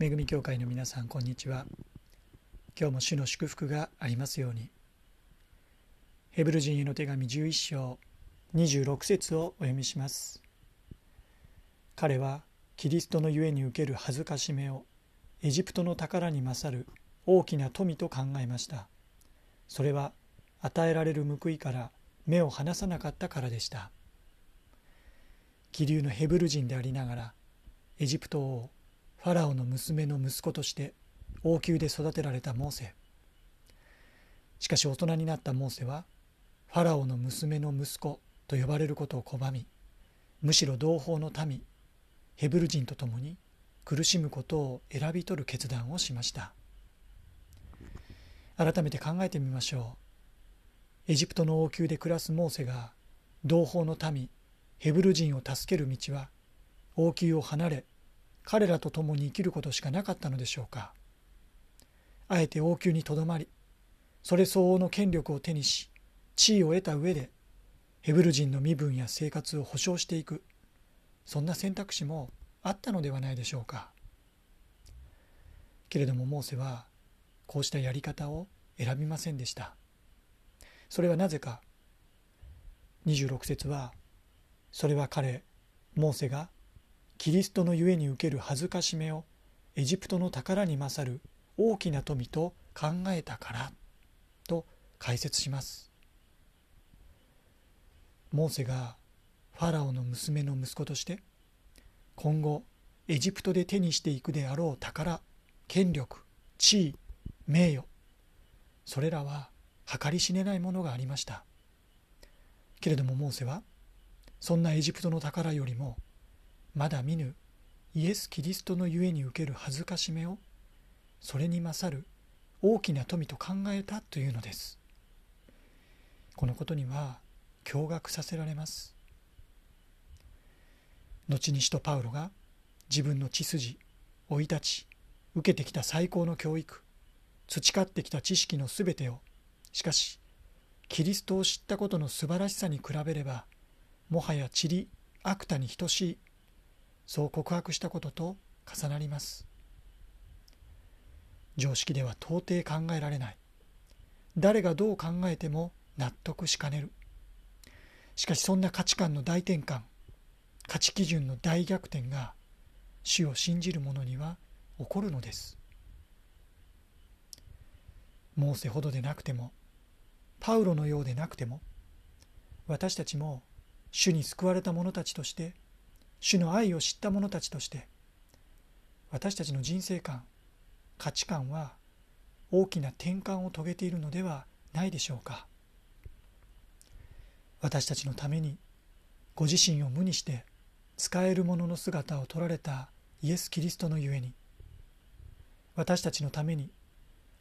恵み教会の皆さんこんにちは。今日も主の祝福がありますように。ヘブル人への手紙11章26節をお読みします。彼はキリストのゆえに受ける恥ずかしめをエジプトの宝に勝る大きな富と考えました。それは与えられる報いから目を離さなかったからでした。気流のヘブル人でありながらエジプト王ファラオの娘の息子として王宮で育てられたモーセ。しかし大人になったモーセはファラオの娘の息子と呼ばれることを拒みむしろ同胞の民ヘブル人と共に苦しむことを選び取る決断をしました。改めて考えてみましょう。エジプトの王宮で暮らすモーセが同胞の民ヘブル人を助ける道は王宮を離れ彼らと共に生きることしかなかったのでしょうか。あえて王宮にとどまりそれ相応の権力を手にし地位を得た上でヘブル人の身分や生活を保障していくそんな選択肢もあったのではないでしょうか。けれどもモーセはこうしたやり方を選びませんでした。それはなぜか。26節はそれは彼モーセがキリストのゆえに受ける恥ずかしめをエジプトの宝に勝る大きな富と考えたからと解説します。モーセがファラオの娘の息子として今後エジプトで手にしていくであろう宝権力地位名誉それらは計り知れないものがありました。けれどもモーセはそんなエジプトの宝よりもまだ見ぬイエス・キリストのゆえに受ける恥ずかしめをそれに勝る大きな富と考えたというのです。このことには驚愕させられます。後に使徒パウロが自分の血筋生い立ち受けてきた最高の教育培ってきた知識のすべてをしかしキリストを知ったことの素晴らしさに比べればもはや塵悪多に等しいそう告白したことと重なります。常識では到底考えられない。誰がどう考えても納得しかねる。しかしそんな価値観の大転換価値基準の大逆転が主を信じる者には起こるのです。モーセほどでなくてもパウロのようでなくても私たちも主に救われた者たちとして主の愛を知った者たちとして私たちの人生観価値観は大きな転換を遂げているのではないでしょうか。私たちのためにご自身を無にして使えるものの姿を取られたイエス・キリストのゆえに私たちのために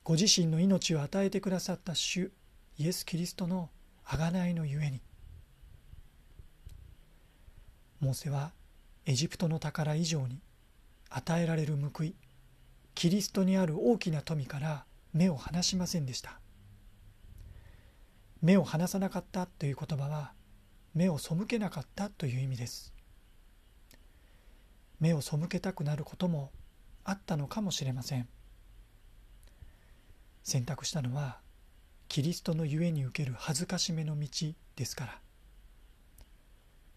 ご自身の命を与えてくださった主イエス・キリストの贖いのゆえにモーセはエジプトの宝以上に与えられる報いキリストにある大きな富から目を離しませんでした。目を離さなかったという言葉は目を背けなかったという意味です。目を背けたくなることもあったのかもしれません。選択したのはキリストのゆえに受ける恥ずかしめの道ですから。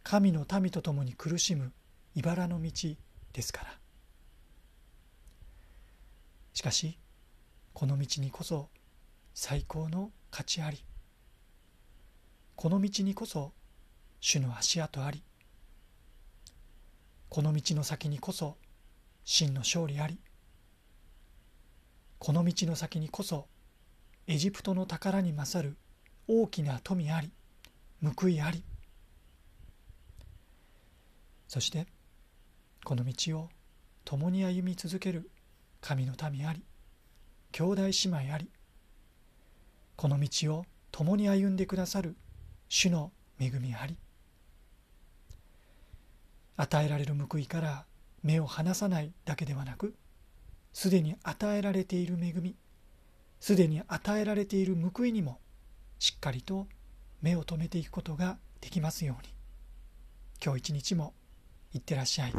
神の民と共に苦しむ茨の道ですから。しかしこの道にこそ最高の価値あり。この道にこそ主の足跡あり。この道の先にこそ真の勝利あり。この道の先にこそエジプトの宝に勝る大きな富あり報いあり。そしてこの道を共に歩み続ける神の民あり兄弟姉妹ありこの道を共に歩んでくださる主の恵みあり与えられる報いから目を離さないだけではなくすでに与えられている恵みすでに与えられている報いにもしっかりと目を留めていくことができますように今日一日もいってらっしゃい。